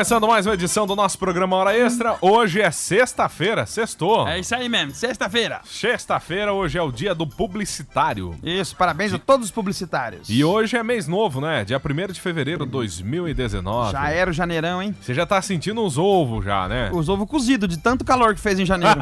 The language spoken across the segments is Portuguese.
Começando mais uma edição do nosso programa Hora Extra. Hoje é sexta-feira, sextou. É isso aí mesmo, sexta-feira. Sexta-feira, hoje é o dia do publicitário. Isso, parabéns a todos os publicitários. E hoje é mês novo, né? Dia 1 de fevereiro de 2019. Já era o janeirão, hein? Você já tá sentindo uns ovos já, né? Os ovos cozidos, de tanto calor que fez em janeiro.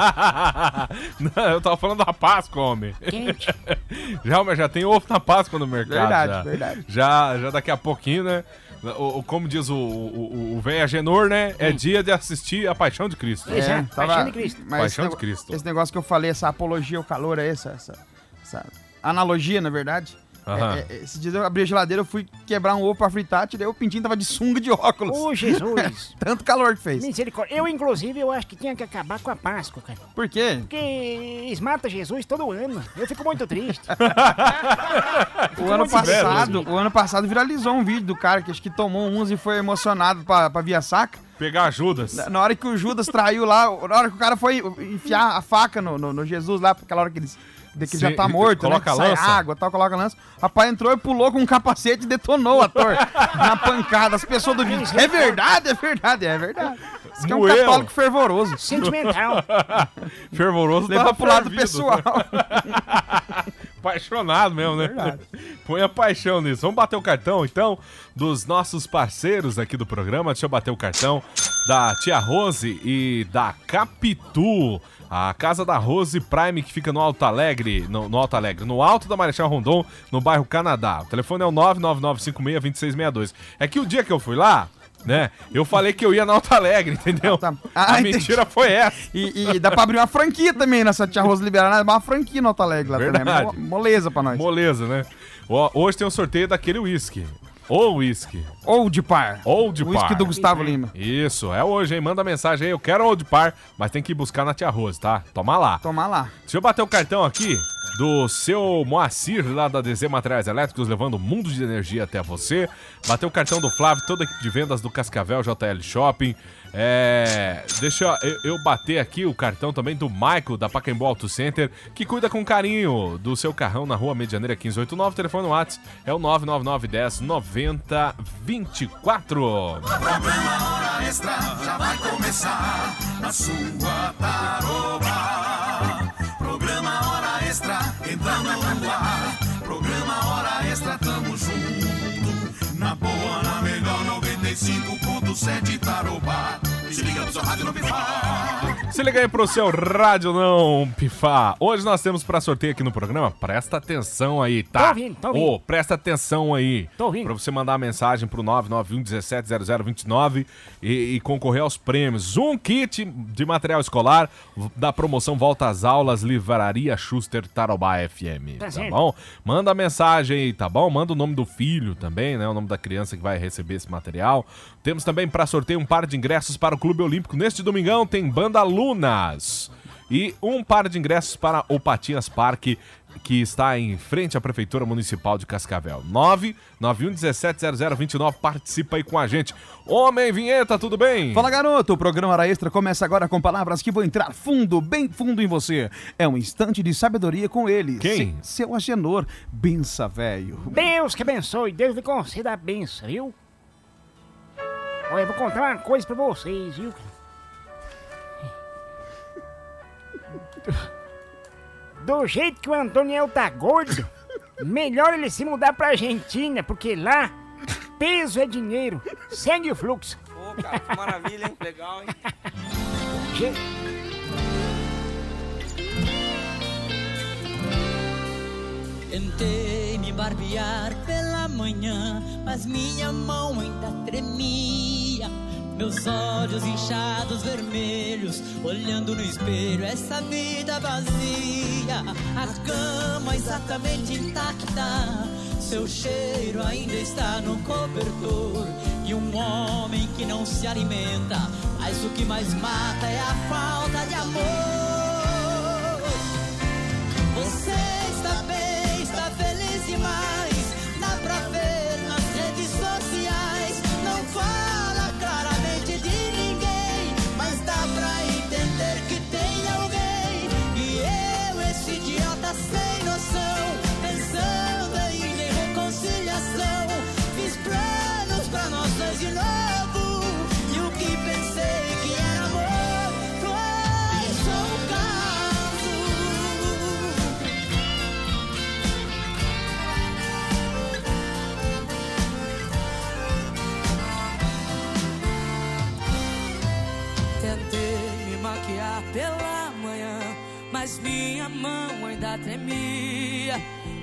Não, eu tava falando da Páscoa, homem. Quente. Já, mas já tem ovo na Páscoa no mercado. Verdade, já. verdade. Já, já daqui a pouquinho, né? O, o- como diz o, o, o velho Agenor, né? É dia de assistir a Paixão de Cristo. Pois é, Paixão de Cristo. mas Paixão esse de Cristo. Esse negócio que eu falei, essa apologia ao calor, é essa, essa, essa analogia, na verdade. É, é, esse dia eu abri a geladeira, eu fui quebrar um ovo pra fritar, tirei o pintinho, tava de sunga de óculos. Ô, Jesus. Tanto calor que fez. Misericórdia. Eu, inclusive, eu acho que tinha que acabar com a Páscoa, cara. Por quê? Porque eles matam Jesus todo ano. Eu fico muito triste. O ano muito severo, passado, o ano passado viralizou um vídeo do cara que acho que tomou uns e foi emocionado pra, pra via saca. Pegar Judas. Na- Na hora que o Judas traiu lá, na hora que o cara foi enfiar a faca no, no- no Jesus lá, aquela hora que eles. de que Sim, já tá morto, coloca né? a que lança. água tal, coloca a lança. Rapaz entrou e pulou com um capacete e detonou o ator na pancada. As pessoas do vídeo. É verdade, é verdade, é verdade. Isso que é um Moeu. católico fervoroso. Sentimental. Fervoroso Levou tava pro lado pessoal. Apaixonado mesmo, né? Verdade. Põe a paixão nisso. Vamos bater o cartão, então, dos nossos parceiros aqui do programa. Deixa eu bater o cartão da Tia Rose e da Capitu. A casa da Rose Prime, que fica no Alto Alegre, no, no Alto Alegre, no Alto da Marechal Rondon, no bairro Canadá. O telefone é o 999562662. É que o dia que eu fui lá, né, eu falei que eu ia no Alto Alegre, entendeu? Tá. Ah, a entendi. mentira foi essa. E, e dá pra abrir uma franquia também nessa tia Rosa Liberada, uma franquia no Alto Alegre lá Verdade. também. Mo- Moleza pra nós. Moleza, né? Ó, Hoje tem um sorteio daquele whisky. Ou whisky. Old Par. Old O uísque Par. do Gustavo Lima. Isso, é hoje, hein? Manda mensagem aí, eu quero Old Par, mas tem que ir buscar na Tia Rose, tá? Toma lá. Tomar lá. Deixa eu bater o cartão aqui do seu Moacir, lá da DZ Materiais Elétricos, levando o mundo de energia até você. Bateu o cartão do Flávio, toda a equipe de vendas do Cascavel JL Shopping. É. Deixa eu, eu bater aqui o cartão também do Michael, da Pacaembu Auto Center, que cuida com carinho do seu carrão na rua Medianeira 1589. Telefone no WhatsApp é o 99910 9024. Programa Hora Extra já vai começar na sua taroba. 95.7 Tarobá. Se liga no seu rádio no pifar. Se liga aí pro seu rádio não pifar. Hoje nós temos pra sorteio aqui no programa. Presta atenção aí, tá? Tô ouvindo, tô ouvindo. Ô, presta atenção aí. Tô ouvindo. Pra você mandar uma mensagem pro 991170029 e, e concorrer aos prêmios. Um kit de material escolar da promoção Volta às Aulas Livraria Schuster Tarobá FM. Tá Tá bom? Manda a mensagem aí, tá bom? Manda o nome do filho também, né? O nome da criança que vai receber esse material. Temos também para sorteio um par de ingressos para o Clube Olímpico. Neste domingão tem Banda Lunas. E um par de ingressos para o Patinhas Parque, que está em frente à Prefeitura Municipal de Cascavel. 991170029. Participa aí com a gente. Homem Vinheta, tudo bem? Fala garoto, o programa Hora Extra começa agora com palavras que vão entrar fundo, bem fundo em você. É um instante de sabedoria com ele. Quem? Se- seu Agenor, bença velho. Deus que abençoe. Deus lhe conceda a benção, viu? Olha, eu vou contar uma coisa pra vocês, viu? Do jeito que o Antoniel tá gordo, melhor ele se mudar pra Argentina, porque lá peso é dinheiro. Segue o fluxo. Pô, cara, que maravilha, hein? Legal, hein? Tentei me barbear pela manhã, mas minha mão ainda tremia. Meus olhos inchados vermelhos, olhando no espelho essa vida vazia. A cama exatamente intacta, seu cheiro ainda está no cobertor. E um homem que não se alimenta, mas o que mais mata é a falta de amor.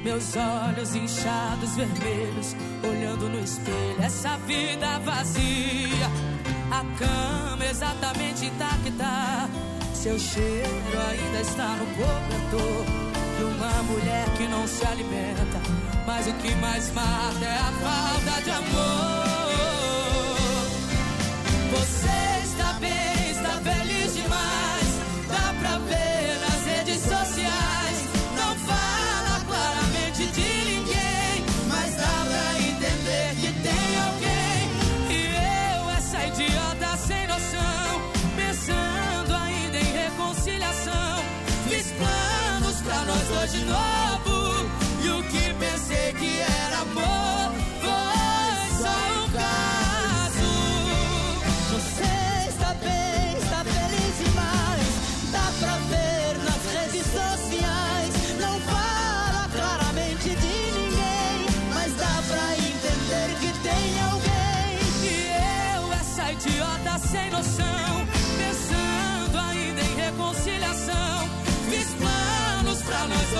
Meus olhos inchados, vermelhos, olhando no espelho, essa vida vazia. A cama exatamente intacta, seu cheiro ainda está no cobertor. E uma mulher que não se alimenta, mas o que mais mata é a falta de amor. Você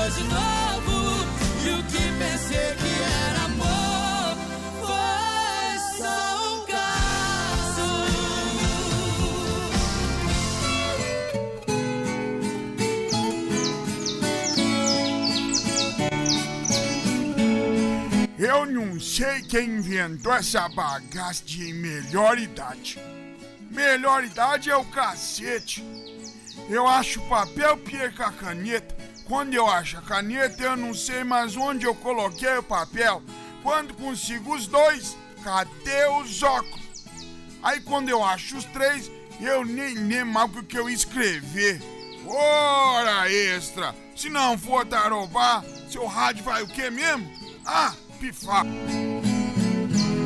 dois de novo. E o que pensei que era amor foi só um caso. Eu não sei quem inventou essa bagaça de melhor idade. Melhor idade é o cacete. Eu acho papel com a caneta. Quando eu acho a caneta, eu não sei mais onde eu coloquei o papel. Quando consigo os dois, cadê os óculos? Aí quando eu acho os três, eu nem lembro o que eu escrever. Hora extra! Se não for tarobar, seu rádio vai o quê mesmo? Ah, pifar.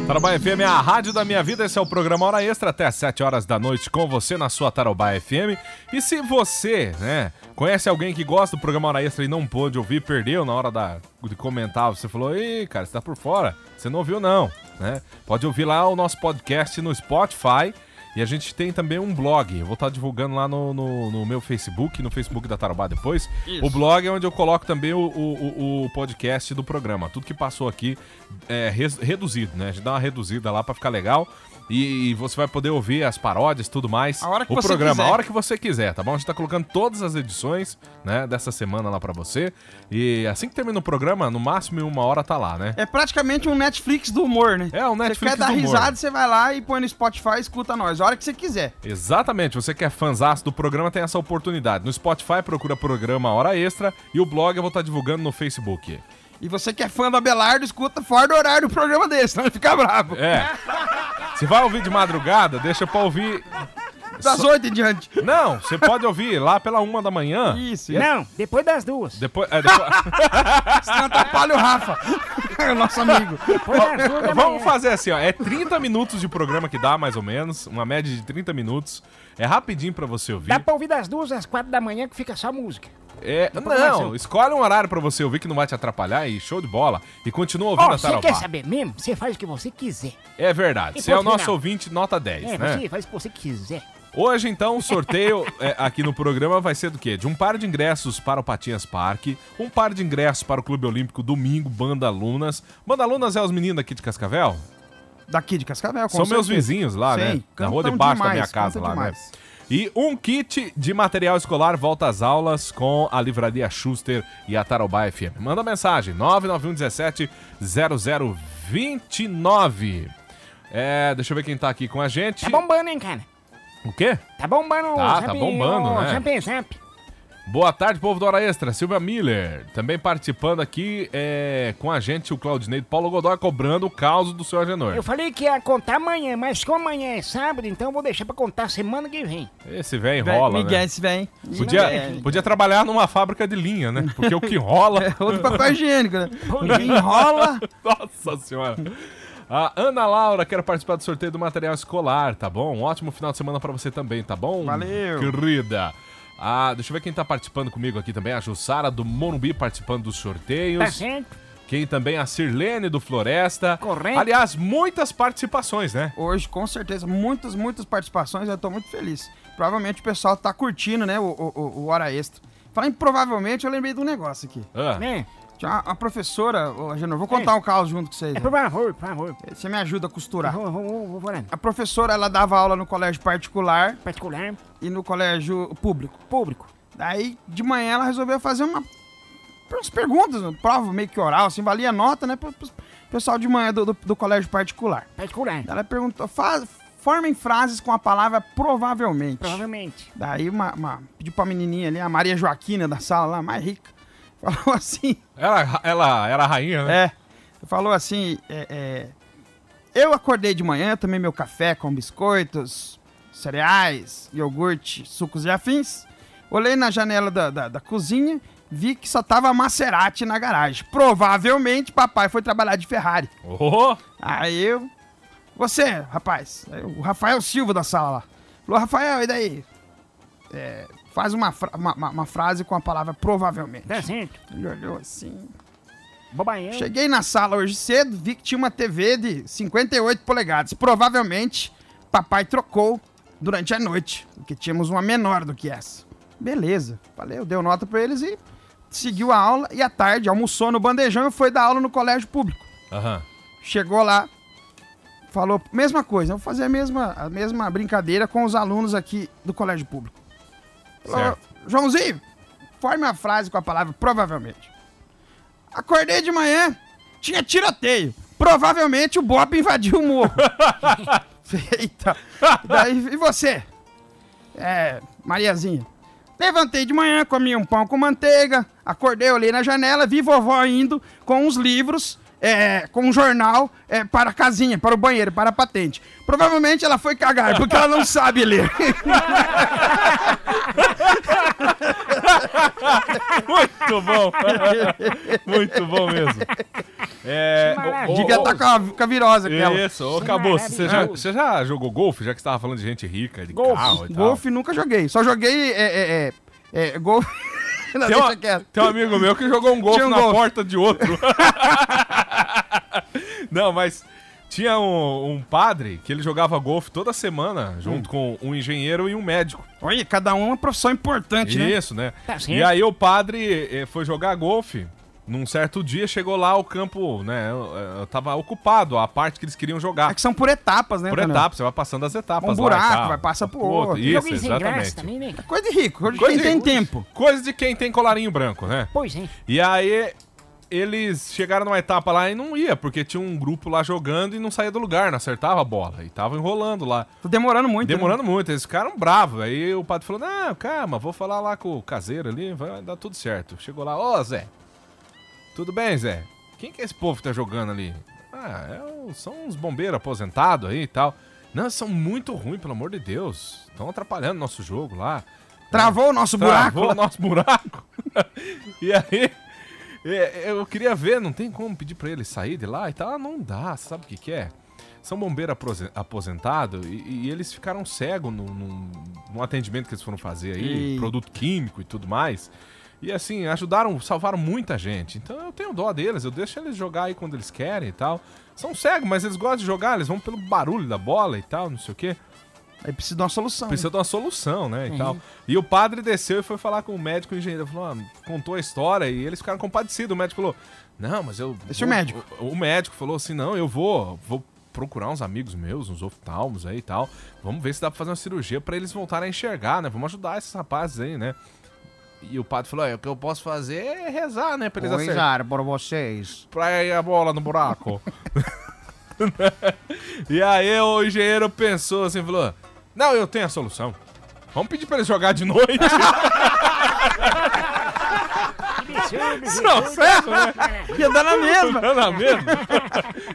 Tarobá FM é a rádio da minha vida. Esse é o programa Hora Extra até às 7 horas da noite com você na sua Tarobá FM. E se você, né, conhece alguém que gosta do programa Hora Extra e não pôde ouvir, perdeu na hora da, de comentar, você falou, ei, cara, você tá por fora, você não ouviu não, né? Pode ouvir lá o nosso podcast no Spotify. E a gente tem também um blog. Eu vou estar divulgando lá no, no, no meu Facebook, no Facebook da Tarobá depois. O blog é onde eu coloco também o, o, o- podcast do programa. Tudo que passou aqui é res- reduzido, né? A gente dá uma reduzida lá pra ficar legal. E, você vai poder ouvir as paródias e tudo mais. A hora que o você programa, quiser. a hora que você quiser, tá bom? A gente tá colocando todas as edições, né, dessa semana lá pra você. E assim que termina o programa, no máximo em uma hora tá lá, né? É praticamente um Netflix do humor, né? É, um Você Netflix quer dar do humor. risada, você vai lá e põe no Spotify e escuta nós, a hora que você quiser. Exatamente, você que é fãzaço do programa tem essa oportunidade. No Spotify procura programa Hora Extra e o blog eu vou estar divulgando no Facebook. E você que é fã do Abelardo, escuta fora do horário do programa desse, senão ele fica bravo. É. Se vai ouvir de madrugada, deixa pra ouvir. Das oito em diante. Não, você pode ouvir lá pela uma da manhã. Isso, Não, depois das duas. Depois, é, depois- senão atrapalha o Rafa, o nosso amigo. Depois das duas da Vamos manhã. fazer assim, ó. É 30 minutos de programa que dá, mais ou menos. Uma média de 30 minutos. É rapidinho pra você ouvir. Dá pra ouvir das duas às quatro da manhã que fica só música. É, não, começar. escolhe um horário pra você ouvir que não vai te atrapalhar e show de bola. E continua ouvindo Ó, a você quer saber mesmo? Você faz o que você quiser. É verdade. Você é o nosso final. ouvinte, nota 10, É, né? você faz o que você quiser. Hoje, então, o sorteio é, aqui no programa vai ser do quê? De um par de ingressos para o Patinhas Parque, um par de ingressos para o Clube Olímpico domingo, Banda Lunas. Banda Lunas é os meninos daqui de Cascavel? Daqui de Cascavel, com São meus certeza. vizinhos lá, Sim, né? Na rua debaixo da demais, minha casa lá, né? E um kit de material escolar volta às aulas com a Livraria Schuster e a Tarobá FM. Manda mensagem, 99117 0029. É, deixa eu ver quem tá aqui com a gente. Tá bombando, hein, cara? O quê? Tá bombando Tá, o tá bombando, o né? Zamp Zamp. Boa tarde, povo da Hora Extra. Silvia Miller. Também participando aqui é, com a gente, o Claudinei Paulo Godoy, cobrando o caos do seu Agenor. Eu falei que ia contar amanhã, mas como amanhã é sábado, então eu vou deixar pra contar semana que vem. Esse velho Vem, enrola, Miguel, né? esse vem. Podia, Miguel. podia trabalhar numa fábrica de linha, né? Porque o que rola... Outro papel higiênico, né? Enrola. Nossa senhora. A Ana Laura quer participar do sorteio do material escolar, tá bom? Um ótimo final de semana pra você também, tá bom? Valeu. Querida. Ah, deixa eu ver quem tá participando comigo aqui também. A Jussara do Morumbi participando dos sorteios. Tá certo? Quem também a Sirlene do Floresta. Correto. Aliás, muitas participações, né? Hoje, com certeza, muitas, muitas participações, eu tô muito feliz. Provavelmente o pessoal tá curtindo, né, o, o, o- Hora Extra. Falando provavelmente, eu lembrei de um negócio aqui. Ah, Né? Uma professora, ô, vou contar um caos junto com vocês. É, né? por favor, por favor. Você me ajuda a costurar. Vou, vou, vou, vou. A professora, ela dava aula no colégio particular Particular, e no colégio público. público. Daí, de manhã, ela resolveu fazer uma, umas perguntas, uma prova meio que oral, assim, valia nota, né, pro, pro pessoal de manhã do, do, do colégio particular. Particular. Ela perguntou, fa, formem frases com a palavra provavelmente. Provavelmente. Daí, uma, uma, pediu pra menininha ali, a Maria Joaquina da sala lá, mais rica, falou assim, ela, ela era a rainha, né? é, falou assim, é, é, eu acordei de manhã, tomei meu café com biscoitos, cereais, iogurte, sucos e afins, olhei na janela da, da, da cozinha, vi que só tava Maserati na garagem. Provavelmente papai foi trabalhar de Ferrari. Oh, Aí eu. Você, rapaz, aí o Rafael Silva da sala lá. Falou, Rafael, e daí? É, faz uma, fra- uma, uma- uma frase com a palavra provavelmente. Certo. Ele olhou assim. Bobanhão. Cheguei na sala hoje cedo, vi que tinha uma TV de 58 polegadas. Provavelmente papai trocou durante a noite, porque tínhamos uma menor do que essa. Beleza. Falei, eu dei nota pra eles e seguiu a aula. E à tarde almoçou no bandejão e foi dar aula no colégio público. aham. Chegou lá, falou, mesma coisa, vou fazer a mesma, a mesma brincadeira com os alunos aqui do colégio público. Joãozinho, forme a frase com a palavra provavelmente. Acordei de manhã, tinha tiroteio. Provavelmente o Bob invadiu o morro. Eita. Daí, e você? É, Mariazinha. Levantei de manhã, comi um pão com manteiga, acordei, olhei na janela, vi vovó indo com uns livros, é, com um jornal é, para a casinha, para o banheiro, para a patente. Provavelmente ela foi cagar, porque ela não sabe ler. Muito bom. Muito bom mesmo. É, ô, ô, Devia estar com, a, com a virose aquela. Isso, ô Cabo, você já, você já jogou golfe? Já que você tava falando de gente rica, de Golfe. carro e tal. Golfe nunca joguei, só joguei é, é, é, é, golfe. Não, Tem, quieto. tem um amigo meu que jogou um golfe um na golfe. porta de outro. Não, mas tinha um, um padre que ele jogava golfe toda semana, junto com um engenheiro e um médico. Olha, cada um é uma profissão importante, né? Isso, né? Tá. E aí o padre eh, foi jogar golfe. Num certo dia chegou lá o campo, né? Tava ocupado a parte que eles queriam É jogar. que são por etapas, né? Por Tanel? etapas, você vai passando as etapas. Um lá buraco, tal. vai passar pro Pro outro. Isso, exatamente. também, né? Coisa de rico, coisa de Coisa quem de- tem tempo. Coisa de quem tem colarinho branco, né? Pois é. E aí eles chegaram numa etapa lá e não ia, porque tinha um grupo lá jogando e não saía do lugar, não acertava a bola. E tava enrolando lá. Tô demorando muito. né? Demorando muito, eles ficaram bravos. Aí o padre falou: Não, calma, vou falar lá com o caseiro ali, vai dar tudo certo. Chegou lá, ô Zé, tudo bem, Zé? Quem que é esse povo que tá jogando ali? Ah, é são uns bombeiros aposentados aí e tal. Não, são muito ruins, pelo amor de Deus. Estão atrapalhando nosso jogo lá. Travou o nosso buraco. Travou o nosso buraco. e aí, eu queria ver, não tem como pedir pra ele sair de lá e tal. Ah, não dá, sabe o que que é? São bombeiros aposentados e, e eles ficaram cegos no, no, no atendimento que eles foram fazer aí, produto químico e tudo mais. E assim, ajudaram, salvaram muita gente. Então eu tenho dó deles, eu deixo eles jogar aí quando eles querem e tal. São cegos, mas eles gostam de jogar, eles vão pelo barulho da bola e tal, não sei o quê. Aí precisa de uma solução. Precisa de uma solução, né? E, tal. e o padre desceu e foi falar com o médico e o engenheiro. Falou, ah, contou a história e eles ficaram compadecidos. O médico falou: Não, mas eu. Esse é vou- o médico. O, o médico falou assim: Não, eu vou, vou procurar uns amigos meus, uns oftalmos aí e tal. Vamos ver se dá pra fazer uma cirurgia pra eles voltarem a enxergar, né? Vamos ajudar esses rapazes aí, né? E o padre falou: é, o que eu posso fazer é rezar, né? Pra eles acertarem. para vocês. Pra ir a bola no buraco. e aí o engenheiro pensou assim, falou: Não, eu tenho a solução. Vamos pedir pra eles jogar de noite. Não, certo, né? Ia dar na mesma. Não é mesmo?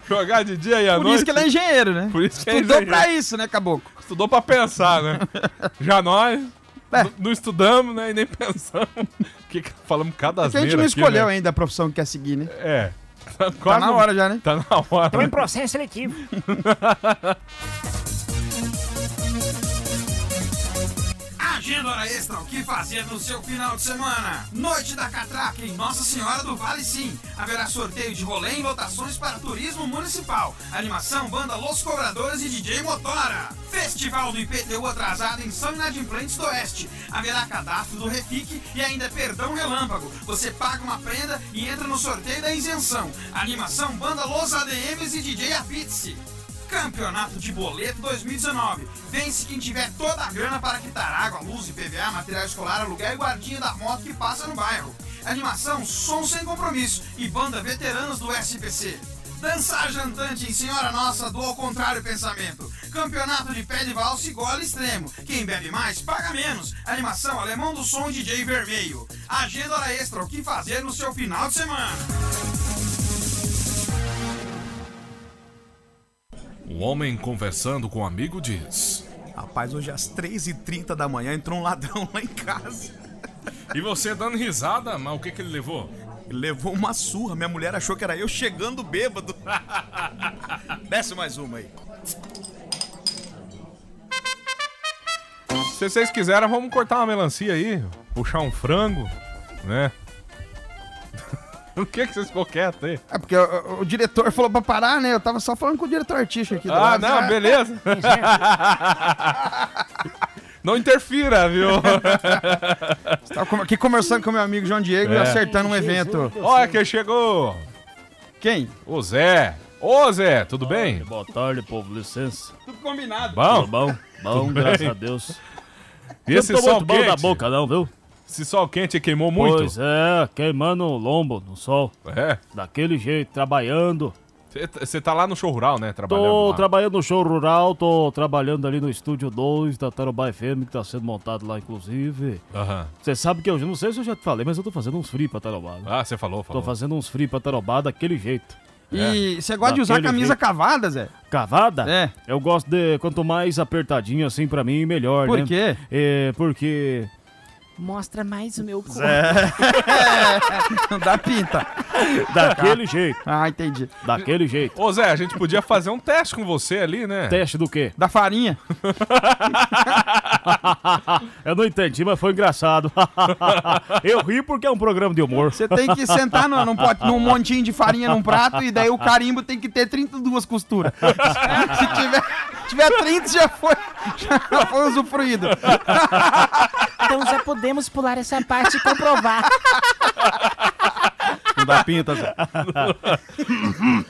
jogar de dia e à Por noite. isso que ele é engenheiro, né? Por isso que é Estudou engenheiro. pra isso, né, Caboclo? Estudou pra pensar, né? Já nós É. não estudamos, né? E nem pensamos. Que que falamos cada Porque a gente não aqui, escolheu né? ainda a profissão que quer seguir, né? É. Tá, Tá na hora já, né? Tá na hora. Tô em processo seletivo. Hora Extra, o que fazer no seu final de semana? Noite da Catraca em Nossa Senhora do Vale Sim. Haverá sorteio de rolê em lotações para turismo municipal. Animação, banda Los Cobradores e DJ Motora. Festival do IPTU atrasado em São Inadimplentes do Oeste. Haverá cadastro do Refique e ainda perdão relâmpago. Você paga uma prenda e entra no sorteio da isenção. Animação, banda Los ADMs e DJ Apizzi. Campeonato de Boleto 2019. Vence quem tiver toda a grana para quitar água, luz, IPVA, material escolar, aluguel e guardinha da moto que passa no bairro. Animação, som sem compromisso e banda veteranos do SPC. Dançar jantante em Senhora Nossa do Ao Contrário Pensamento. Campeonato de pé de valsa e gola extremo. Quem bebe mais, paga menos. Animação Alemão do Som DJ Vermelho. Agenda hora extra, o que fazer no seu final de semana. Um homem conversando com um amigo diz: Rapaz, hoje às 3h30 da manhã entrou um ladrão lá em casa. E você dando risada, mas o que, que ele levou? Ele levou uma surra. Minha mulher achou que era eu chegando bêbado. Desce mais uma aí. Se vocês quiserem, vamos cortar uma melancia aí, puxar um frango, né? o que, que vocês ficou quieto aí? É porque o, o diretor falou pra parar, né? Eu tava só falando com o diretor artístico aqui. do Ah, lado. não, beleza. Não interfira, viu? Tava com- aqui conversando com meu amigo João Diego e É. acertando um evento. Olha quem chegou! Quem? O Zé. Ô Zé, tudo bem? Boa tarde, povo, licença. Tudo combinado. Tudo Bom? bom? Bom, Tudo graças bem? a Deus. E Eu esse não tô muito bom da boca, não, viu? Esse sol quente queimou muito? Pois é, queimando o lombo no sol. É. Daquele jeito, trabalhando. Você tá lá no show rural, né? Trabalhando Tô lá. trabalhando no show rural, tô trabalhando ali no estúdio 2 da Tarobá FM, que tá sendo montado lá, inclusive. Aham. Você sabe que eu não sei se eu já te falei, mas eu tô fazendo uns free pra Tarobá. né? Ah, você falou, falou. Tô fazendo uns free pra Tarobá daquele jeito. E você gosta de usar Daquele camisa jeito. cavada, Zé? Cavada? É. Eu gosto de quanto mais apertadinho assim pra mim, melhor, Por né? quê? É, porque Mostra mais o meu corpo. Não dá pinta. daquele jeito, Ah, entendi. daquele jeito. Ô Zé, a gente podia fazer um teste com você ali, né? Teste do quê? Da farinha. Eu não entendi, mas foi engraçado. Eu ri porque é um programa de humor. Você tem que sentar num, num, pote- num montinho de farinha num prato e daí o carimbo tem que ter 32 costuras. Se tiver, tiver 30, já foi, já foi usufruído. Então já podemos pular essa parte e comprovar. Não dá pinta, Zé.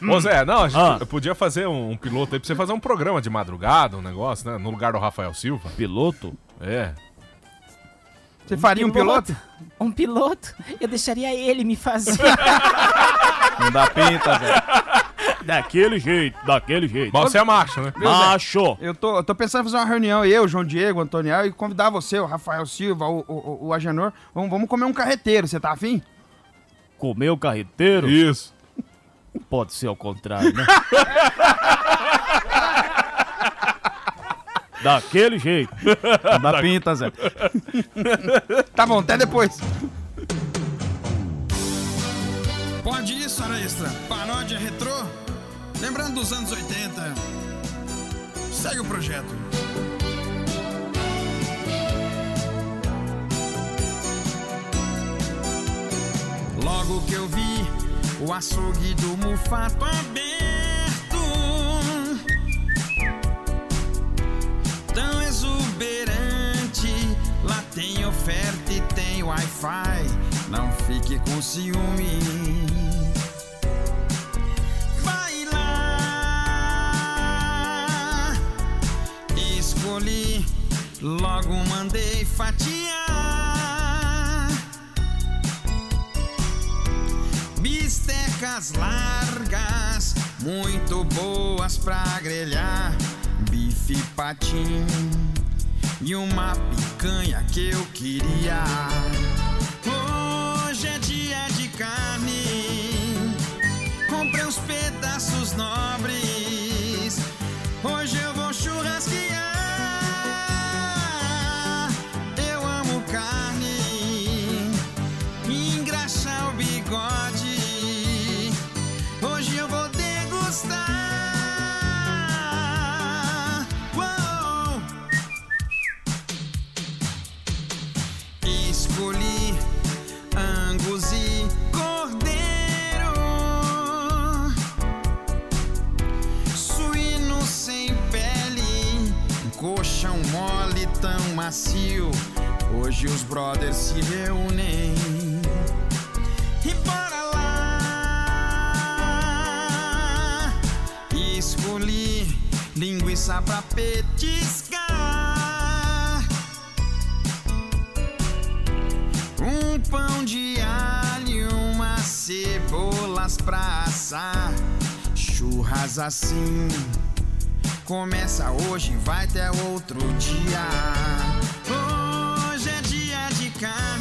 Ô Zé, não, a gente Ah. podia fazer um, um piloto aí pra você fazer um programa de madrugada, um negócio, né? No lugar do Rafael Silva. Piloto? É. Você faria um piloto? Um piloto? Eu deixaria ele me fazer. Não dá pinta, Zé. Daquele jeito, daquele jeito. Mas você é macho, né? Macho! Eu tô, eu tô pensando em fazer uma reunião, eu, João Diego, o Antoniel, e convidar você, o Rafael Silva, o, o, o Agenor. Vamos, vamos comer um carreteiro, você tá afim? Comer o carreteiro? Isso. Pode ser ao contrário, né? Daquele jeito. Não dá pinta, Zé. Tá bom, até depois. Pode isso, hora extra. Paródia retrô. Lembrando dos anos 80. Segue o projeto. Logo que eu vi o açougue do Mufato aberto, tão exuberante. Lá tem oferta e tem Wi-Fi. Não fique com ciúme. Escolhi, logo mandei fatiar. Bistecas largas, muito boas pra grelhar. Bife patim e uma picanha que eu queria. Tão macio. Hoje os brothers se reúnem e bora lá. Escolhi linguiça pra petiscar. Um pão de alho umas cebolas pra assar. Churras assim. Começa hoje, vai até outro dia. Hoje é dia de carne.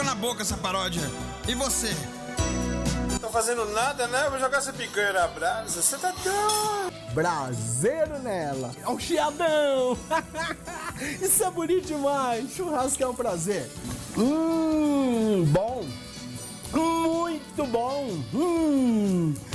Água na boca essa paródia. E você? Tô fazendo nada, né? Vou jogar essa picanha na brasa. Você tá doido. Braseiro nela. É um chiadão. Isso é bonito demais. Churrasco é um prazer. Hum, bom. Muito bom. Hum. Um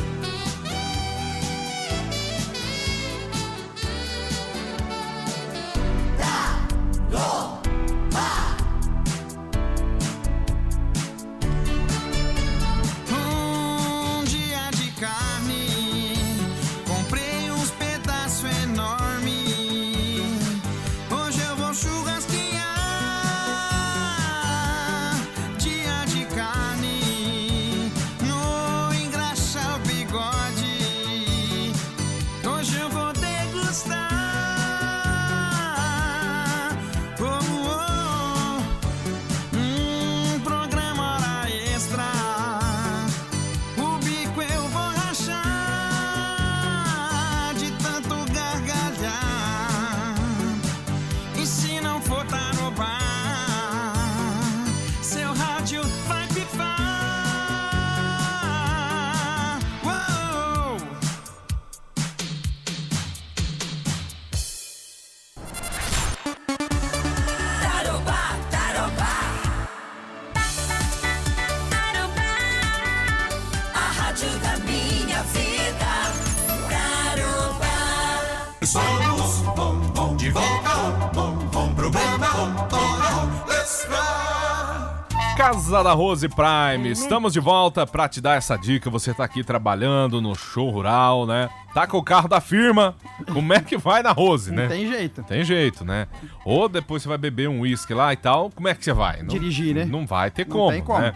Casa da Rose Prime, estamos de volta pra te dar essa dica. Você tá aqui trabalhando no show rural, né? Tá com o carro da firma, como é que vai na Rose, né? Não tem jeito. Tem jeito, né? Ou depois você vai beber um uísque lá e tal, como é que você vai? Não- Dirigir, né? Não vai ter Não como, tem como. né?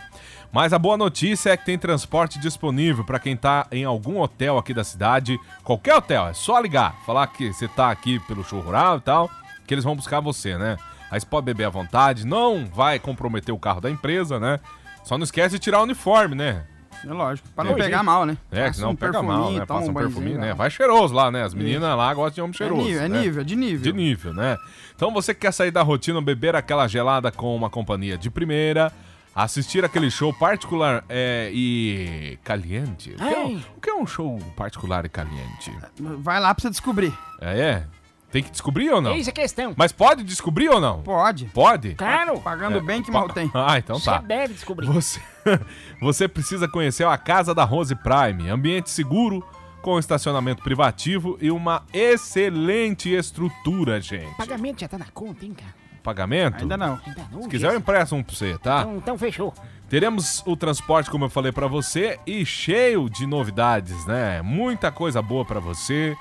Mas a boa notícia é que tem transporte disponível pra quem tá em algum hotel aqui da cidade, qualquer hotel, é só ligar, falar que você tá aqui pelo show rural e tal, que eles vão buscar você, né? Aí você pode beber à vontade, não vai comprometer o carro da empresa, né? Só não esquece de tirar o uniforme, né? É lógico, pra não É. pegar mal, né? É, Passa não um pega mal, né? Passa um banhozinho perfuminho, né? Vai cheiroso lá, né? As meninas lá gostam de homem cheiroso. nível, é né? nível, de nível. De nível, né? Então você que quer sair da rotina, beber aquela gelada com uma companhia de primeira, assistir aquele show particular é, e caliente. O que, é, um- o que é um show particular e caliente? Vai lá pra você descobrir. É, é? Tem que descobrir ou não? Eis a questão. Mas pode descobrir ou não? Pode. Pode? Claro. Pagando É, bem que mal tem. Ah, então tá. Você deve descobrir. Você, você precisa conhecer a Casa da Rose Prime, ambiente seguro, com estacionamento privativo e uma excelente estrutura, gente. Pagamento já tá na conta, hein, cara? Pagamento? Ainda não. Ainda não, Se quiser, eu empresto um pra você, tá? Então, então fechou. Teremos o transporte, como eu falei pra você, e cheio de novidades, né? Muita coisa boa pra você.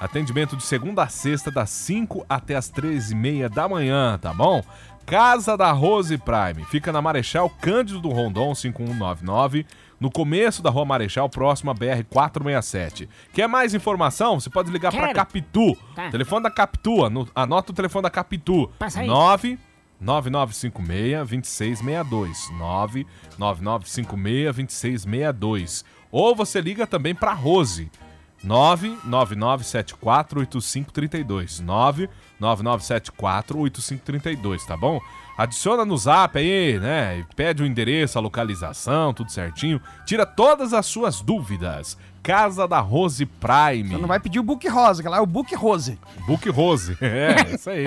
Atendimento de segunda a sexta, das 5 até as 13h30 da manhã, tá bom? Casa da Rose Prime. Fica na Marechal Cândido do Rondon, 5199, no começo da Rua Marechal, próximo à BR-467. Quer mais informação? Você pode ligar Quero. Capitu. Tá. Telefone da Capitu, ano- anota o telefone da Capitu. Passa aí. 9 9956-2662. 99956-2662. Ou você liga também para Rose. 99974-8532. 99974-8532, tá bom? Adiciona no zap aí, né? Pede o endereço, a localização, tudo certinho. Tira todas as suas dúvidas. Casa da Rose Prime. Você não vai pedir o Book Rosa, que lá é o Book Rose. Book Rose. É, isso aí.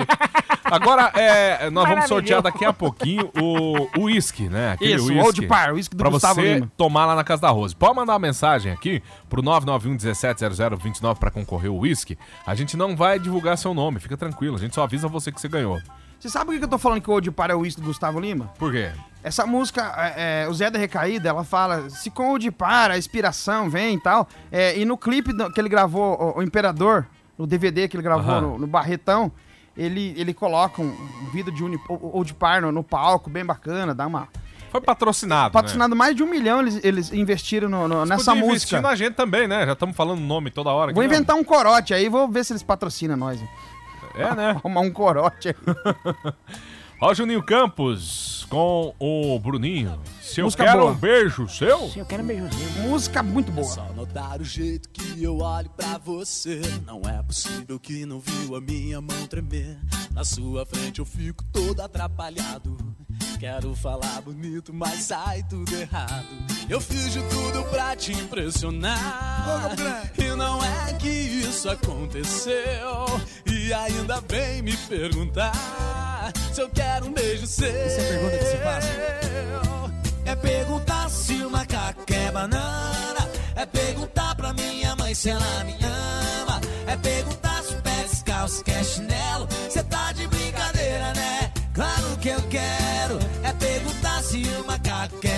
Agora, é, nós vamos sortear daqui a pouquinho o o uísque, né? Aquele Isso, o uísque Old Par, o uísque do pra Gustavo você Lima. tomar lá na Casa da Rose. Pode mandar uma mensagem aqui pro 991-170029 pra concorrer o uísque. A gente não vai divulgar seu nome, fica tranquilo. A gente só avisa você que você ganhou. Você sabe por que eu tô falando que o Old Par é o uísque do Gustavo Lima? Por quê? Essa música, é, é, o Zé da Recaída, ela fala, se com o para, a inspiração vem e tal. É, e no clipe que ele gravou, o, o Imperador, no DVD que ele gravou Aham. no, no Barretão, ele, ele coloca um, um vidro de uni, o- o de par no, no palco, bem bacana, dá uma... Foi patrocinado, Patrocinado mais de um milhão, eles, eles investiram no- no- né? nessa música. investir na gente também, né? Já estamos falando nome toda hora. Vou né? inventar um corote aí, vou ver se eles patrocinam nós. É, né? Arrumar um corote aí. Ó, Juninho Campos com o Bruninho. Se eu Música quero boa. um beijo seu. Se eu quero um beijozinho. Música muito boa. Só notar o jeito que eu olho pra você. Não é possível que não viu a minha mão tremer. Na sua frente eu fico todo atrapalhado. Quero falar bonito, mas sai tudo errado. Eu fiz de tudo pra te impressionar. E não é que isso aconteceu. E ainda vem me perguntar se eu quero um beijo seu. Essa é pergunta que se faz. É perguntar se o macaco quer banana. É perguntar pra minha mãe se ela me ama. É perguntar se o pé descalço quer chinelo. Cê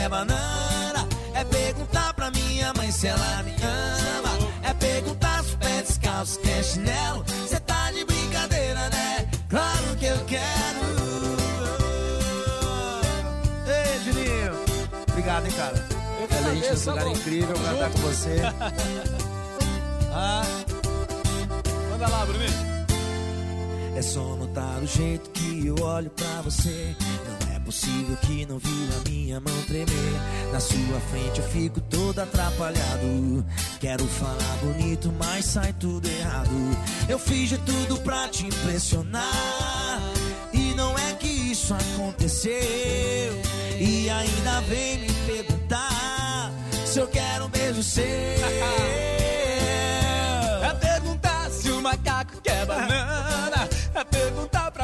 quer banana. É perguntar pra minha mãe se ela me ama. É perguntar se o pé descalço quer chinelo. Cê tá de brincadeira, né? Claro que eu quero. Ei, Juninho. Obrigado, hein, cara. Eu que Ela agradeço, esse lugar amor. incrível, cantar junto. com você. Ah. Manda lá, Bruninho. É só notar o jeito que eu olho pra você. Não é possível que não viu a minha mão tremer. Na sua frente eu fico todo atrapalhado. Quero falar bonito, mas sai tudo errado. Eu fiz de tudo pra te impressionar. E não é que isso aconteceu. E ainda vem me perguntar se eu quero um beijo seu. É perguntar se o macaco quer banana.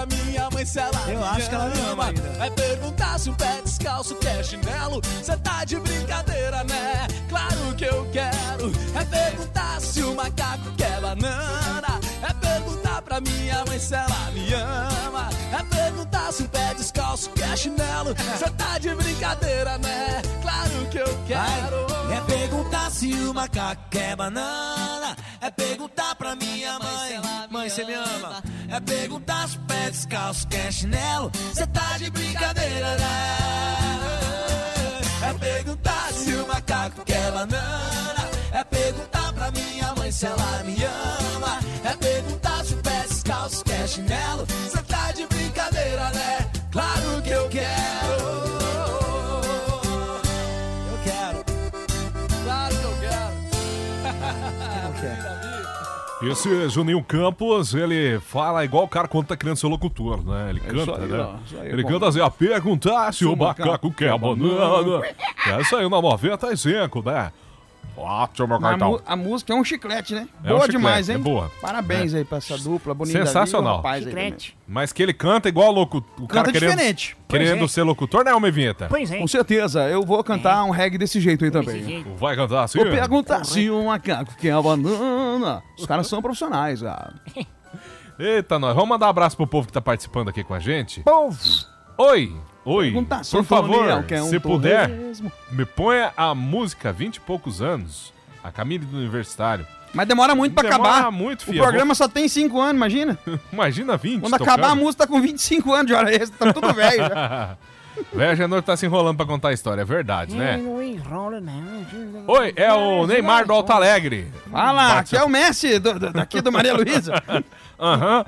Pra minha mãe se ela Eu me acho que ela me ama ainda. É perguntar se o pé descalço quer chinelo. Cê tá de brincadeira, né? Claro que eu quero. É perguntar se o macaco quer banana. É perguntar pra minha mãe se ela me ama. É perguntar se o pé descalço quer chinelo. Cê tá de brincadeira, né? Claro que eu quero. É perguntar se o macaco quer banana. É perguntar pra minha mãe. Mãe, você me ama? É perguntar se o pé descalço quer chinelo. Cê tá de brincadeira, né? É perguntar se o macaco quer banana. É perguntar pra minha mãe se ela me ama. É perguntar se o pé descalço quer chinelo. Cê Esse Juninho Campos, ele fala igual o cara quando tá querendo ser locutor, né? Ele É canta, aí, né? aí, ele bom. canta assim, a perguntar se o macaco quer banana. É isso aí, na 95, né? Ótimo, a, cartão. mu- a música é um chiclete, né? É um boa chiclete, demais, hein? é boa. Parabéns É. aí pra essa dupla bonita. Sensacional. ali, o rapaz aí também. Mas que ele canta igual louco, o cara Canta querendo, diferente. querendo é. ser locutor, né, Homem Vinheta? Pois é. Com certeza, eu vou cantar um reggae desse jeito aí também. Vai cantar assim? Vou perguntar se um macaco quer a banana. Os caras são profissionais, cara. Eita, nós. Vamos mandar um abraço pro povo que tá participando aqui com a gente. Povo! Oi! Oi! Por o favor, quer um se puder, torresmo. me ponha a música 20 e poucos anos. A Camille do Universitário. Mas demora muito pra Demora acabar. muito, O filha. programa só tem 5 anos, imagina. Imagina 20 Quando acabar a tocando. música, tá com 25 anos de hora extra. Tá tudo velho já. Velho Genor tá se enrolando pra contar a história, é verdade, né? Não enrola, não. Oi, é o Neymar do Alto Alegre. Fala, Bate- aqui é o Messi do- do- daqui do Maria Luísa. Aham.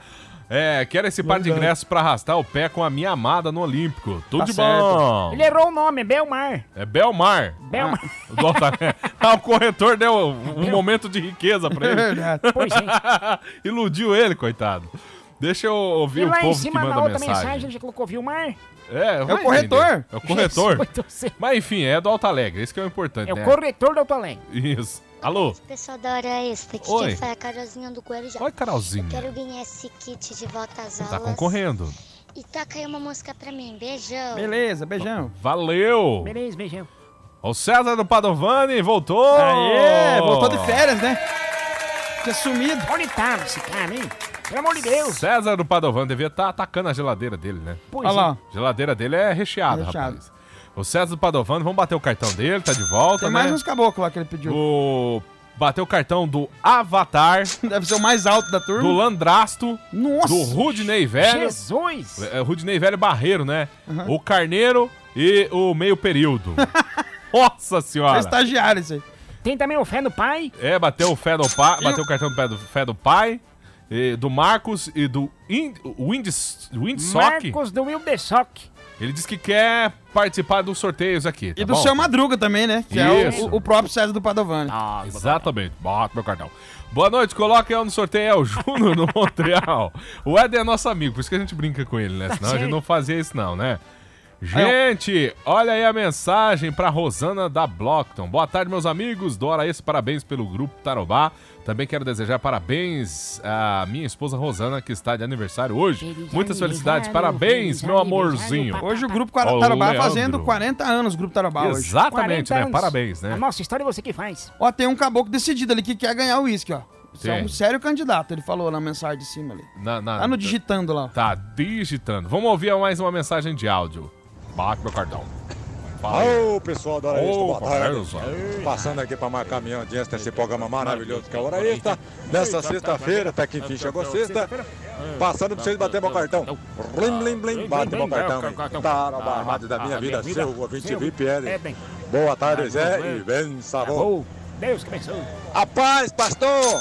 É, quero esse par de ingressos pra arrastar o pé com a minha amada no Olímpico. Tudo Tá de certo. bom. Ele errou o nome, é Belmar. É Belmar. Belmar. Ah, o corretor deu um momento de riqueza pra ele. É. Pois é. Iludiu ele, coitado. Deixa eu ouvir E o lá em povo que cima, na manda outra mensagem. mensagem, ele já colocou Vilmar. É, vai o corretor. entender. É o corretor. Jesus, Mas enfim, é do Alto Alegre, isso que é o importante, É né? o corretor do Alto Alegre. Isso. Alô? Pessoal da Hora Extra, aqui Oi. quem fala é a Carolzinha do Guarujá. Oi, Carolzinha. Eu quero ganhar esse kit de volta às aulas. Tá concorrendo. E toca aí uma música pra mim. Beijão. Beleza, beijão. Valeu! Beleza, beijão. O César do Padovani voltou! Aê, voltou de férias, né? Tinha sumido. Onde tava esse cara, hein? Pelo amor de Deus. César do Padovani devia estar atacando a geladeira dele, né? Pois Olha lá. A geladeira dele é recheada, Recheado. rapaz. O César do Padovani, vamos bater o cartão dele, tá de volta, Tem né? mais uns caboclos lá que ele pediu. O... Bateu o cartão do Avatar, Deve ser o mais alto da turma. do Landrasto, Nossa. do Rudney Velho. Jesus. É, Rudney Velho Barreiro, né? O Carneiro e o Meio Período. Nossa É senhora! estagiário isso aí. Tem também o Fé no Pai. É, bateu o fé do pai, bateu o cartão do pé do, fé do pai, e do Marcos e do In, Wind, Windsock. Marcos do Wildesock. Ele disse que quer participar dos sorteios aqui. Tá E do bom? seu Madruga também, né? Que é Isso. o, o próprio César do Padovani. Exatamente. Bota meu cartão. Boa noite, coloca eu no sorteio. É o Júnior no Montreal. O Ed é nosso amigo, por isso que a gente brinca com ele, né? Senão a gente não fazia isso, não, né? Gente, olha aí a mensagem pra Rosana da Blockton. Boa tarde, meus amigos. Dora esse parabéns pelo grupo Tarobá. Também quero desejar parabéns à minha esposa Rosana, que está de aniversário hoje. Muitas felicidades, parabéns, meu amorzinho. Hoje o Grupo Tarobá fazendo 40 anos, o Grupo Tarobá hoje. Exatamente, 40 né? anos. Parabéns, né? A nossa história é você que faz. Ó, tem um caboclo decidido ali que quer ganhar o uísque, ó. Você é um sério candidato, ele falou na mensagem de cima ali. Na, na- Tá no digitando lá. Tá digitando. Vamos ouvir mais uma mensagem de áudio. Bate meu cartão. Ô, pessoal da Hora Extra, boa tarde. Passando aqui para marcar minha audiência nesse programa maravilhoso que é a Hora Extra. Nessa sexta-feira, até que enfim chegou sexta. Passando para vocês bater meu cartão. Blim, blim, blim, bate meu cartão. Tarobá, rádio da minha vida, seu ouvinte VPL. É bem. Boa tarde, Zé, e bem sabor. Deus que abençoe. A paz, pastor!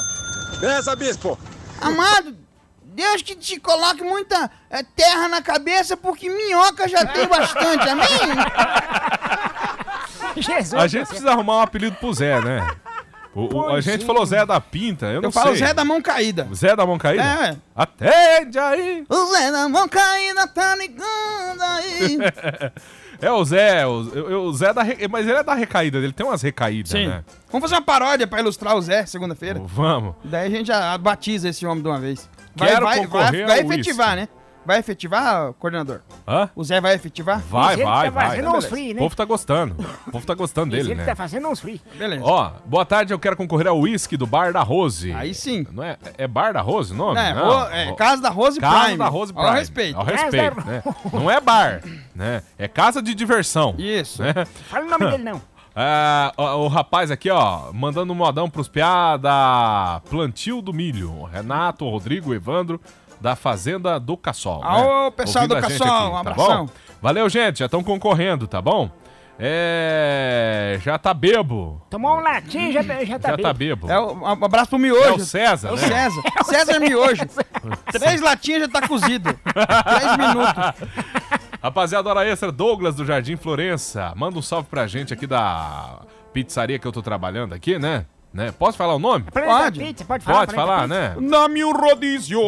Benção, bispo! Amado, Deus que te coloque muita eh, terra na cabeça, porque minhoca já tem bastante, amém? Jesus. A gente precisa arrumar um apelido pro Zé, né? O- o- a gente sim. falou Zé da Pinta, eu não Eu falo sei. Zé da mão caída. Zé da mão caída? É. Atende aí! O Zé da mão caída tá ligando aí. É o Zé, o, o- o Zé da. re- Mas ele é da recaída, ele tem umas recaídas, Sim. né? Vamos fazer uma paródia pra ilustrar o Zé segunda-feira. Vamos. Daí a gente já batiza esse homem de uma vez. Vai, Quero vai, concorrer vai, vai ao efetivar, né? Vai efetivar, coordenador? Hã? O Zé vai efetivar? Vai, vai, vai. fazendo uns free, O né? povo tá gostando. O povo tá gostando dele, ele né? tá fazendo uns free. Beleza. Ó, boa tarde, eu quero concorrer ao uísque do Bar da Rose. Aí sim. Não é, é Bar da Rose o nome? É, Não. É, Casa da Rose Casa Prime. da Rose Ao Prime. respeito. Ao Casa respeito, da- né? Não é bar, né? É casa de diversão. Isso. Né? Fala o nome dele, não. Ah, o, o rapaz aqui, ó, mandando um modão pros piada Plantio do Milho. Renato, Rodrigo, Evandro, da Fazenda do Cassol. né? Alô, pessoal Ouvindo do Cassol, um tá abração. bom? Valeu, gente, já estão concorrendo, tá bom? É. Já tá bebo. Tomou um latim, já, já tá já tá bebo. bebo. É o, um abraço pro Miojo. É o César, É o né? César. César Miojo. Três latinhas já tá cozido. Três minutos. Rapaziada, hora extra, Douglas do Jardim Florença. Manda um salve pra gente aqui da pizzaria que eu tô trabalhando aqui, né? né? Posso falar o nome? Pode. Pizza, pode falar. Pode falar, né? Nome o rodízio,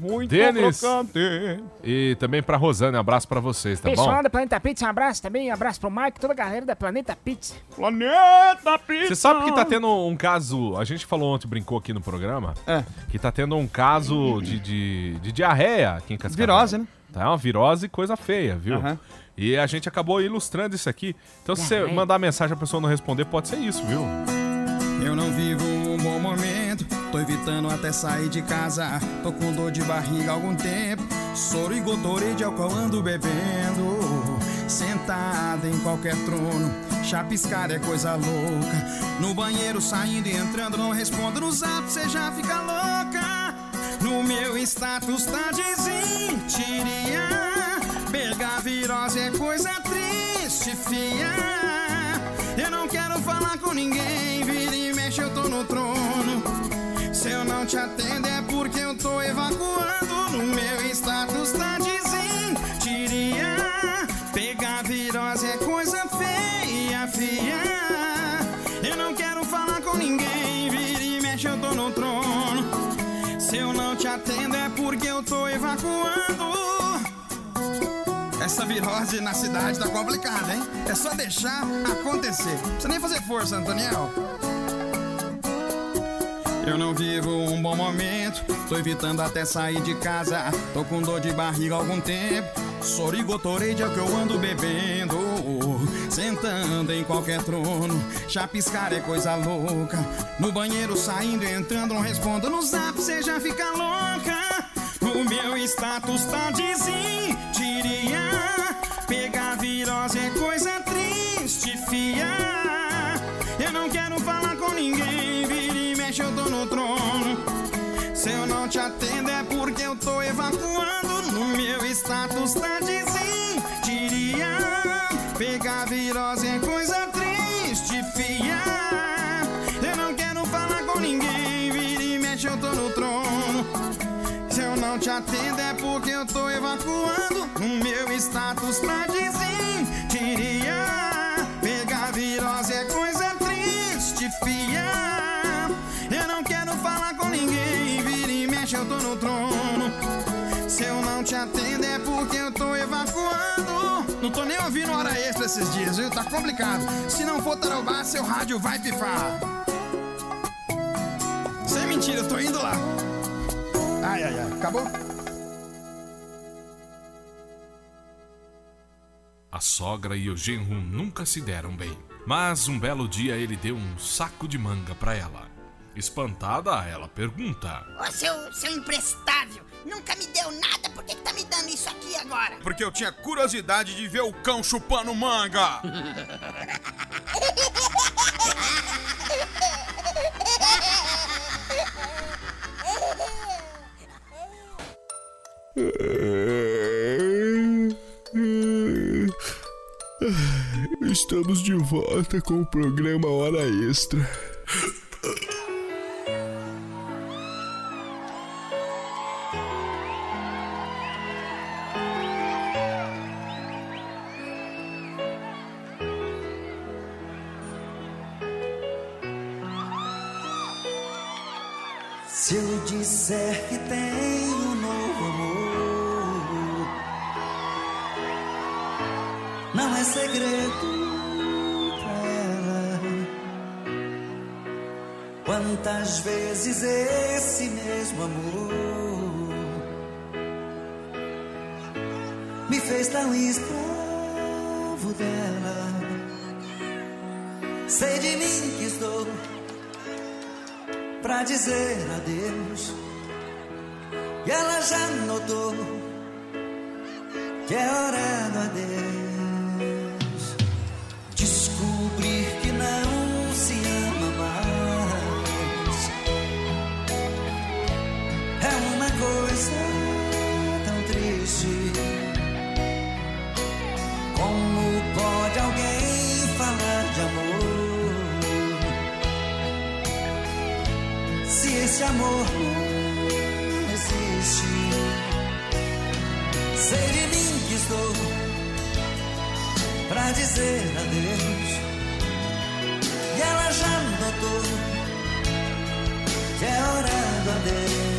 muito Denis. crocante. E também pra Rosane, um abraço pra vocês, tá Pessoal bom? da Planeta Pizza, um abraço também. Um abraço pro Mike, toda a galera da Planeta Pizza. Planeta Pizza. Você sabe que tá tendo um caso. A gente falou ontem, brincou aqui no programa. É. Que tá tendo um caso de, de, de diarreia aqui em Cascavel. Virose, né? Tá é uma virose coisa feia, viu? Aham. E a gente acabou ilustrando isso aqui. Então, se você mandar mensagem a pessoa não responder, pode ser isso, viu? Eu não vivo um bom momento, tô evitando até sair de casa. Tô com dor de barriga há algum tempo, soro e gotorê de álcool ando bebendo. Sentada em qualquer trono, chapiscar é coisa louca. No banheiro saindo e entrando, não respondo no zap, cê já fica louca. No meu status tá desintiria. Pegar virose é coisa triste, fia. Eu não quero falar com ninguém, vira e mexe, eu tô no trono. Se eu não te atendo é porque eu tô evacuando. No meu atendo é porque eu tô evacuando. Essa virose na cidade tá complicada, hein? É só deixar acontecer. Precisa nem fazer força, Antoniel. Eu não vivo um bom momento, tô evitando até sair de casa. Tô com dor de barriga há algum tempo. Sorigotorade é o que eu ando bebendo. Sentando em qualquer trono, chapiscar é coisa louca. No banheiro saindo e entrando, não respondo no zap, cê já fica louca. O meu status tá desistiria. Pegar virose é coisa triste, fia. Eu não quero falar com ninguém, vira e mexe, eu tô no trono. Se eu não te atendo é porque eu tô evacuando. No meu status tá desistiria. Atendo é porque eu tô evacuando. No meu status tá desistiria. Pegar virose é coisa triste, fia. Eu não quero falar com ninguém, vira e mexe, eu tô no trono. Se eu não te atendo é porque eu tô evacuando. Não tô nem ouvindo hora extra esses dias, viu? Tá complicado. Se não for tarobá, seu rádio vai pifar. Sem mentira, eu tô indo lá. Ai, ai, ai. Acabou? A sogra e o genro nunca se deram bem. Mas um belo dia ele deu um saco de manga pra ela. Espantada, ela pergunta: Ô seu, seu imprestável, nunca me deu nada, por que, que tá me dando isso aqui agora? Porque eu tinha curiosidade de ver o cão chupando manga. volta com o programa Hora Extra. Amor não existe. Sei de mim que estou pra dizer adeus. E ela já notou que é hora do adeus.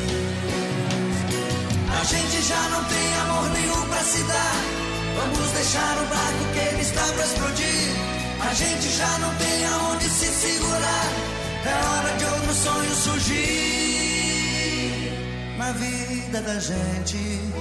A gente já não tem amor nenhum pra se dar. Vamos deixar o barco que ele está pra explodir. A gente já não tem aonde se segurar. É hora de outro sonho surgir na vida da gente.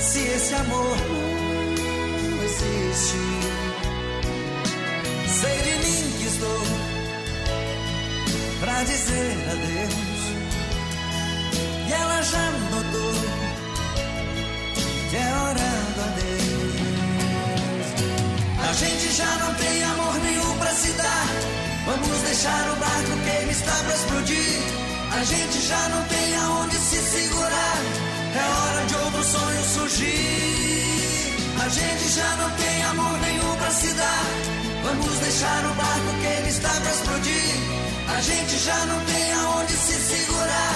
Se esse amor não existe? Sei de mim que estou pra dizer adeus. E ela já notou que é hora do adeus. A gente já não tem amor nenhum pra se dar. Vamos deixar o barco que ele está pra explodir. A gente já não tem aonde se segurar. É hora de outro sonho surgir. A gente já não tem amor nenhum pra se dar. Vamos deixar o barco que ele está pra explodir. A gente já não tem aonde se segurar.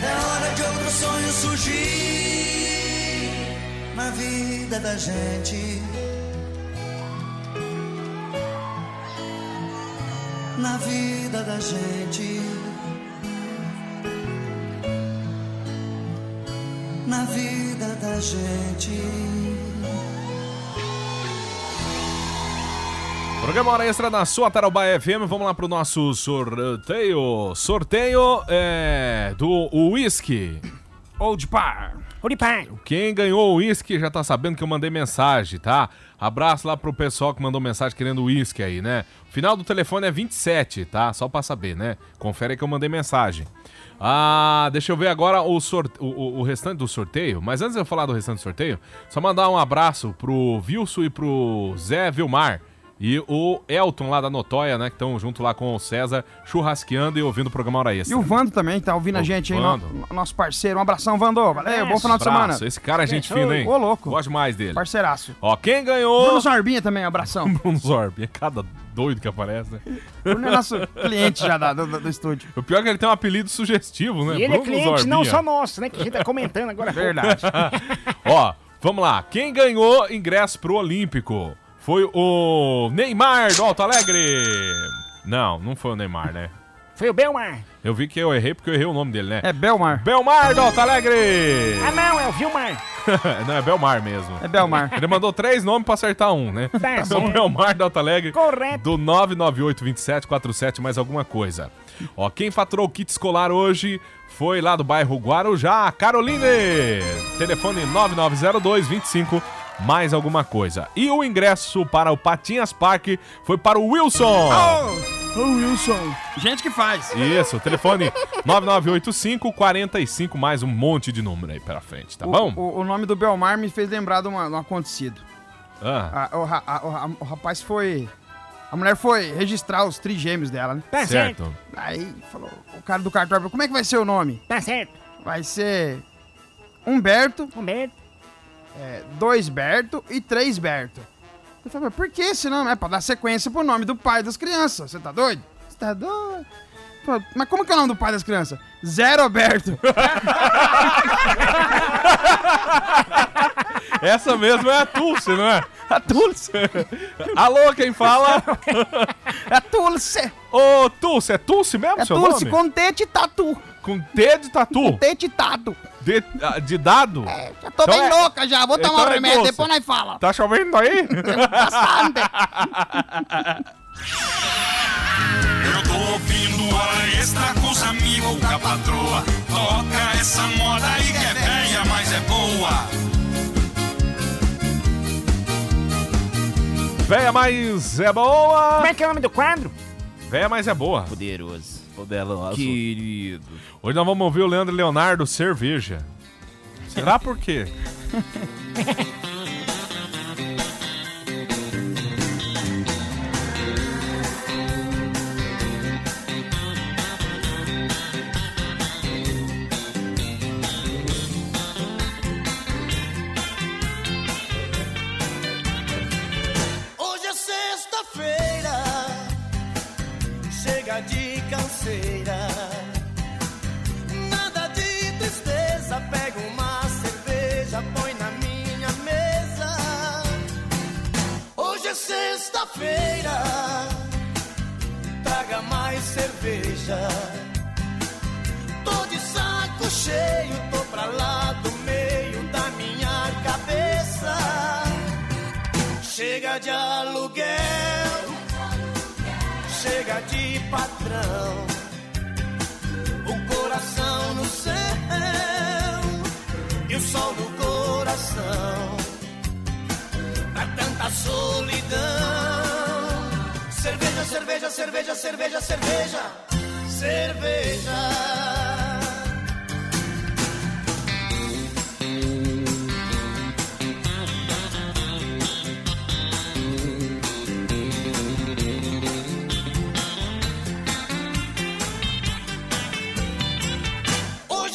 É hora de outro sonho surgir na vida da gente. Na vida da gente. Na vida da gente. Programa Hora Extra na sua Tarobá FM. Vamos lá pro nosso sorteio. Sorteio é, do whisky. Old Par. Old Par. Quem ganhou o uísque já tá sabendo que eu mandei mensagem, tá? Abraço lá pro pessoal que mandou mensagem querendo uísque aí, né? O final do telefone é 27, tá? Só pra saber, né? Confere aí que eu mandei mensagem. Ah, deixa eu ver agora o, sorte... o, o, o restante do sorteio. Mas antes de eu falar do restante do sorteio, só mandar um abraço pro Wilson e pro Zé Vilmar. E o Elton lá da Notóia, né? Que estão junto lá com o César, churrasqueando e ouvindo o programa Hora E Extra. o Vando também, tá ouvindo a O gente aí, Vando. no- nosso parceiro. Um abração, Vando. Valeu, bom final de Abraço. semana. Esse cara é gente fina, hein? Ô, louco. Gosto mais dele. Parceiraço. Ó, quem ganhou... Bruno Zorbinha também, um abração. Bruno Zorb. É cada doido que aparece, né? Bruno é nosso cliente já da- do, do- estúdio. O pior é que ele tem um apelido sugestivo, né? E ele é Bruno cliente não Zorbinha. só nosso, né? Que a gente tá comentando agora. Verdade. Ó, vamos lá. Quem ganhou ingresso pro Olímpico foi o Neymar do Alto Alegre. Não, não foi o Neymar, né? Foi o Belmar. Eu vi que eu errei porque eu errei o nome dele, né? É Belmar. Belmar do Alto Alegre! Ah, não, é o Vilmar. não, é Belmar mesmo. É Belmar. Ele mandou três nomes pra acertar um, né? Tá Então. Belmar do Alto Alegre. Correto. Do 998-2747, mais alguma coisa. Ó, quem faturou o kit escolar hoje foi lá do bairro Guarujá, Caroline. Telefone 9902-25, mais alguma coisa. E o ingresso para o Patinhas Park foi para o Wilson. Ô, Wilson. Gente que faz. Isso, telefone 9985 45 mais um monte de número aí pela frente, tá O- bom? O, o nome do Belmar me fez lembrar de, uma- de um acontecido. Ah, A- o, a- o ra- o rapaz foi. A mulher foi registrar os trigêmeos dela, né? Tá certo. certo. Aí falou, o cara do cartório falou, como é que vai ser o nome? Tá certo. Vai ser Humberto, Humberto. É, dois Berto e três Berto. Eu falei, por que esse nome? É pra dar sequência pro nome do pai das crianças. Você tá doido? Você tá doido? Mas como que é o nome do pai das crianças? Zero Alberto. Essa mesmo é a Tulce, não é? A Tulce. Alô, quem fala? É Tulce. Ô, Tulce, é Tulce mesmo É seu Tulce nome? com T de tatu. Com T de tatu? T de tatu. De, ah, de dado? Já tô Então bem é- louca já. Vou tomar então o é remédio, depois nós fala. Tá chovendo aí? Bastante. Eu tô ouvindo hora extra com os amigos, com a patroa. Toca essa moda aí que é velha, mas é boa. Véia mais é boa. Como é que é o nome do quadro? Véia mais é boa. Poderoso. Poderoso. Querido. Hoje nós vamos ouvir o Leandro Leonardo Cerveja. Será por quê? É de canseira. Cerveja, põe na minha mesa. Hoje é sexta-feira, traga mais cerveja. Tô de saco cheio, tô pra lá do meio da minha cabeça. Chega de aluguel, chega de patrão. O coração no céu coração pra tanta solidão. Cerveja, cerveja, cerveja, cerveja, cerveja, cerveja.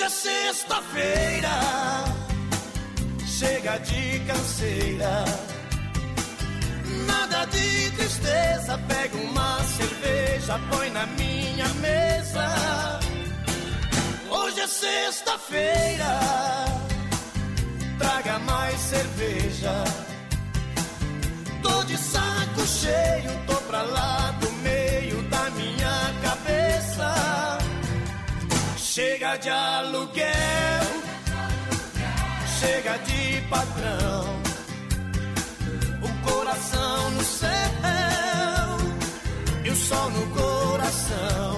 É sexta-feira chega de canseira. Nada de tristeza, pega uma cerveja, põe na minha mesa. Hoje é sexta-feira, traga mais cerveja. Tô de saco cheio, tô pra lá do meio da minha cabeça. Chega de aluguel, chega de patrão. O coração no céu e o sol no coração.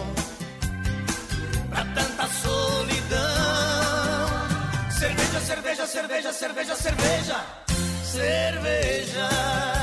Pra tanta solidão. Cerveja, cerveja, cerveja, cerveja, cerveja, cerveja.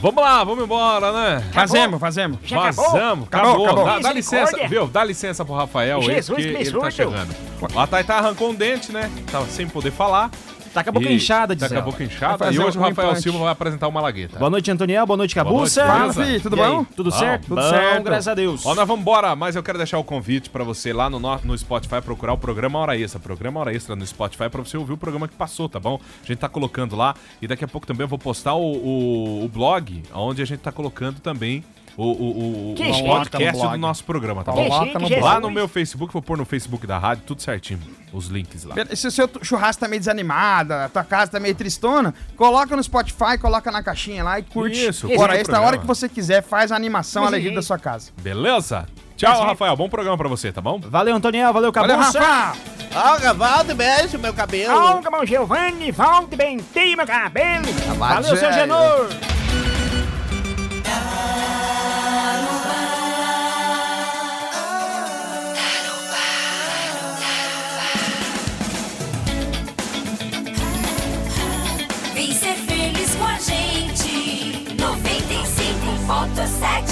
Vamos lá, vamos embora, né? Fazemos, fazemos. Já Vazamos, Acabou, acabou. acabou. Dá, dá licença, viu? Dá licença pro Rafael aí, Jesus porque ele Cristo. tá chegando. A Taitá arrancou um dente, né? Tava sem poder falar. Tá com a boca E- inchada, diz Tá com a boca inchada. E hoje um o Rafael implante. Silva vai apresentar o Malagueta. Boa noite, Antoniel. Boa noite, Cabuça. Boa noite, beleza? tudo bom? Tudo certo? Tudo Bom, certo. graças a Deus. Ó, nós vamos embora, mas eu quero deixar o convite pra você lá no, no, no Spotify procurar o programa Hora Extra. Programa Hora Extra no Spotify pra você ouvir o programa que passou, tá bom? A gente tá colocando lá e daqui a pouco também eu vou postar o, o, o blog, onde a gente tá colocando também. O, o, o, Que o podcast do nosso programa, tá bom? chique, Lá no meu Facebook, vou pôr no Facebook da rádio, tudo certinho. Os links lá. Se o seu churrasco tá meio desanimado, a tua casa tá meio tristona, coloca no Spotify, coloca na caixinha lá e curte. Isso, Ora, curte o esta hora que você quiser, faz a animação, alegria gente. da sua casa. Beleza? Tchau, Rafael. Bom programa pra você, tá bom? Valeu, Antoniel. Valeu, Valeu, Cabuça. Rafa! Olha, volta e beijo meu cabelo. Olga, meu Giovanni, volte bem, tem meu cabelo. Valeu, seu. Genor. Vem ser feliz com a gente. 95.7